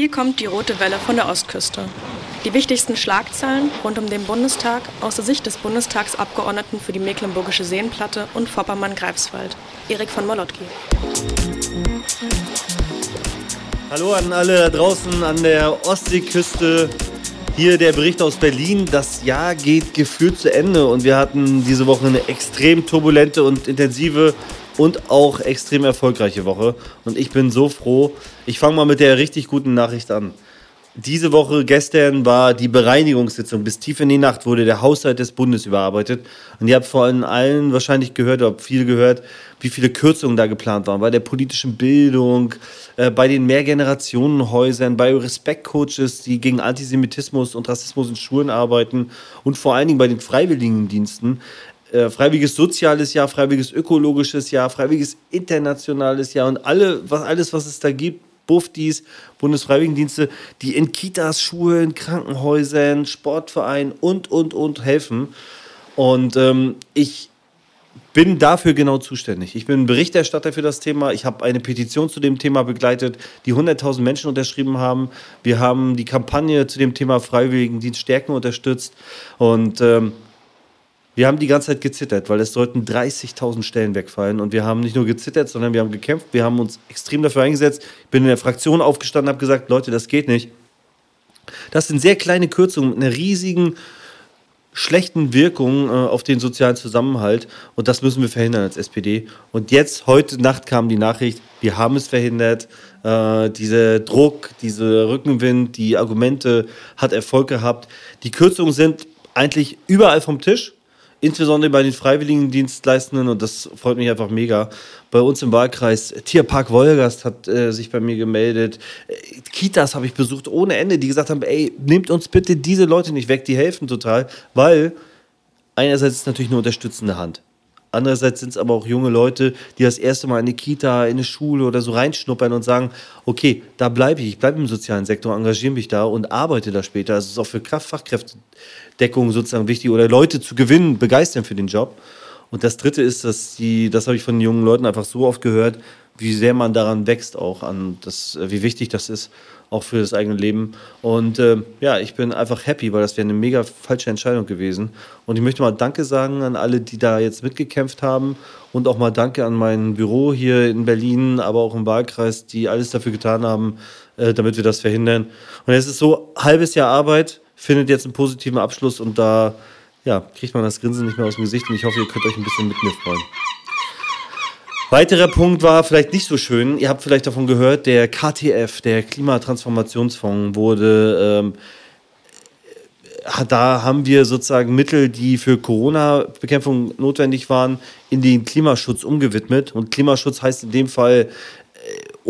Hier kommt die rote Welle von der Ostküste. Die wichtigsten Schlagzeilen rund um den Bundestag aus der Sicht des Bundestagsabgeordneten für die Mecklenburgische Seenplatte und Vorpommern-Greifswald, Erik von Molotki. Hallo an alle da draußen an der Ostseeküste. Hier der Bericht aus Berlin. Das Jahr geht gefühlt zu Ende und wir hatten diese Woche eine extrem turbulente und intensive und auch extrem erfolgreiche Woche. Und ich bin so froh. Ich fange mal mit der richtig guten Nachricht an. Diese Woche, gestern, war die Bereinigungssitzung. Bis tief in die Nacht wurde der Haushalt des Bundes überarbeitet. Und ihr habt vor allem allen wahrscheinlich gehört, oder viel gehört, wie viele Kürzungen da geplant waren. Bei der politischen Bildung, äh, bei den Mehrgenerationenhäusern, bei Respektcoaches, die gegen Antisemitismus und Rassismus in Schulen arbeiten und vor allen Dingen bei den Freiwilligendiensten. Äh, freiwilliges soziales Jahr, freiwilliges ökologisches Jahr, freiwilliges internationales Jahr und alle, was, alles, was es da gibt, Buftis, Bundesfreiwilligendienste, die in Kitas, Schulen, Krankenhäusern, Sportvereinen und, und, und helfen. Und ähm, ich bin dafür genau zuständig. Ich bin Berichterstatter für das Thema. Ich habe eine Petition zu dem Thema begleitet, die 100.000 Menschen unterschrieben haben. Wir haben die Kampagne zu dem Thema Freiwilligendienst stärken unterstützt. Und ähm, wir haben die ganze Zeit gezittert, weil es sollten 30.000 Stellen wegfallen. Und wir haben nicht nur gezittert, sondern wir haben gekämpft. Wir haben uns extrem dafür eingesetzt. Ich bin in der Fraktion aufgestanden und habe gesagt, Leute, das geht nicht. Das sind sehr kleine Kürzungen mit einer riesigen, schlechten Wirkung äh, auf den sozialen Zusammenhalt. Und das müssen wir verhindern als SPD. Und jetzt, heute Nacht kam die Nachricht, wir haben es verhindert. Äh, dieser Druck, dieser Rückenwind, die Argumente hat Erfolg gehabt. Die Kürzungen sind eigentlich überall vom Tisch insbesondere bei den Freiwilligendienstleistenden und das freut mich einfach mega. Bei uns im Wahlkreis Tierpark Wolgast hat äh, sich bei mir gemeldet. Äh, Kitas habe ich besucht ohne Ende, die gesagt haben, ey, nehmt uns bitte diese Leute nicht weg, die helfen total, weil einerseits ist natürlich eine unterstützende Hand. Andererseits sind es aber auch junge Leute, die das erste Mal in eine Kita, in eine Schule oder so reinschnuppern und sagen, okay, da bleibe ich, ich bleibe im sozialen Sektor, engagiere mich da und arbeite da später. Das ist auch für Fachkräftedeckung sozusagen wichtig oder Leute zu gewinnen, begeistern für den Job. Und das Dritte ist, dass die, das habe ich von jungen Leuten einfach so oft gehört, wie sehr man daran wächst auch an das, wie wichtig das ist auch für das eigene Leben. Und äh, ja, ich bin einfach happy, weil das wäre eine mega falsche Entscheidung gewesen. Und ich möchte mal Danke sagen an alle, die da jetzt mitgekämpft haben und auch mal Danke an mein Büro hier in Berlin, aber auch im Wahlkreis, die alles dafür getan haben, äh, damit wir das verhindern. Und es ist so, halbes Jahr Arbeit findet jetzt einen positiven Abschluss und da ja, kriegt man das Grinsen nicht mehr aus dem Gesicht und ich hoffe, ihr könnt euch ein bisschen mit mir freuen. Weiterer Punkt war vielleicht nicht so schön. Ihr habt vielleicht davon gehört, der KTF, der Klimatransformationsfonds, wurde. Ähm, da haben wir sozusagen Mittel, die für Corona-Bekämpfung notwendig waren, in den Klimaschutz umgewidmet. Und Klimaschutz heißt in dem Fall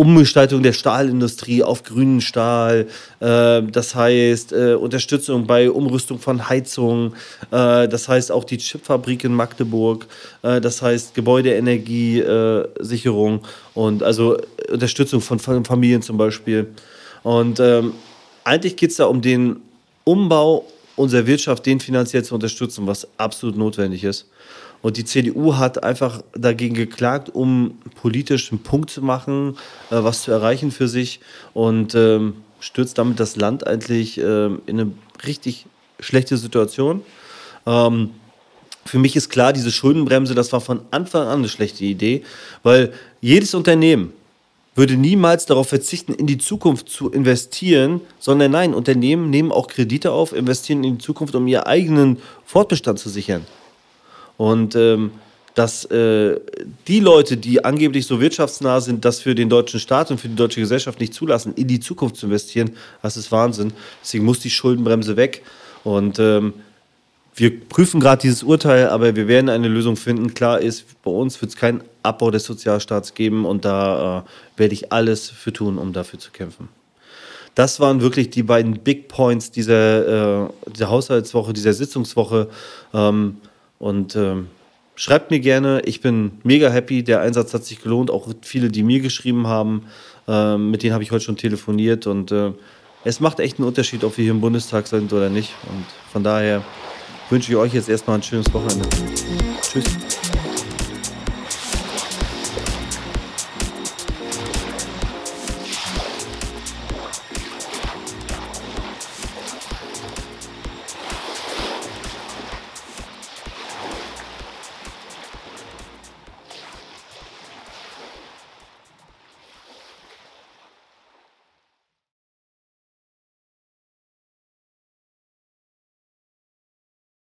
Umgestaltung der Stahlindustrie auf grünen Stahl, äh, das heißt äh, Unterstützung bei Umrüstung von Heizungen, äh, das heißt auch die Chipfabrik in Magdeburg, äh, das heißt Gebäudeenergiesicherung und also Unterstützung von Familien zum Beispiel. Und ähm, eigentlich geht es da um den Umbau unserer Wirtschaft, den finanziell zu unterstützen, was absolut notwendig ist. Und die CDU hat einfach dagegen geklagt, um politisch einen Punkt zu machen, äh, was zu erreichen für sich und ähm, stürzt damit das Land eigentlich äh, in eine richtig schlechte Situation. Ähm, für mich ist klar, diese Schuldenbremse, das war von Anfang an eine schlechte Idee, weil jedes Unternehmen würde niemals darauf verzichten, in die Zukunft zu investieren, sondern nein, Unternehmen nehmen auch Kredite auf, investieren in die Zukunft, um ihren eigenen Fortbestand zu sichern. Und ähm, dass äh, die Leute, die angeblich so wirtschaftsnah sind, das für den deutschen Staat und für die deutsche Gesellschaft nicht zulassen, in die Zukunft zu investieren, das ist Wahnsinn. Deswegen muss die Schuldenbremse weg. Und ähm, wir prüfen gerade dieses Urteil, aber wir werden eine Lösung finden. Klar ist, bei uns wird es keinen Abbau des Sozialstaats geben und da äh, werde ich alles für tun, um dafür zu kämpfen. Das waren wirklich die beiden Big Points dieser, äh, dieser Haushaltswoche, dieser Sitzungswoche. Ähm, und ähm, schreibt mir gerne, ich bin mega happy, der Einsatz hat sich gelohnt, auch viele, die mir geschrieben haben, ähm, mit denen habe ich heute schon telefoniert und äh, es macht echt einen Unterschied, ob wir hier im Bundestag sind oder nicht. Und von daher wünsche ich euch jetzt erstmal ein schönes Wochenende. Tschüss.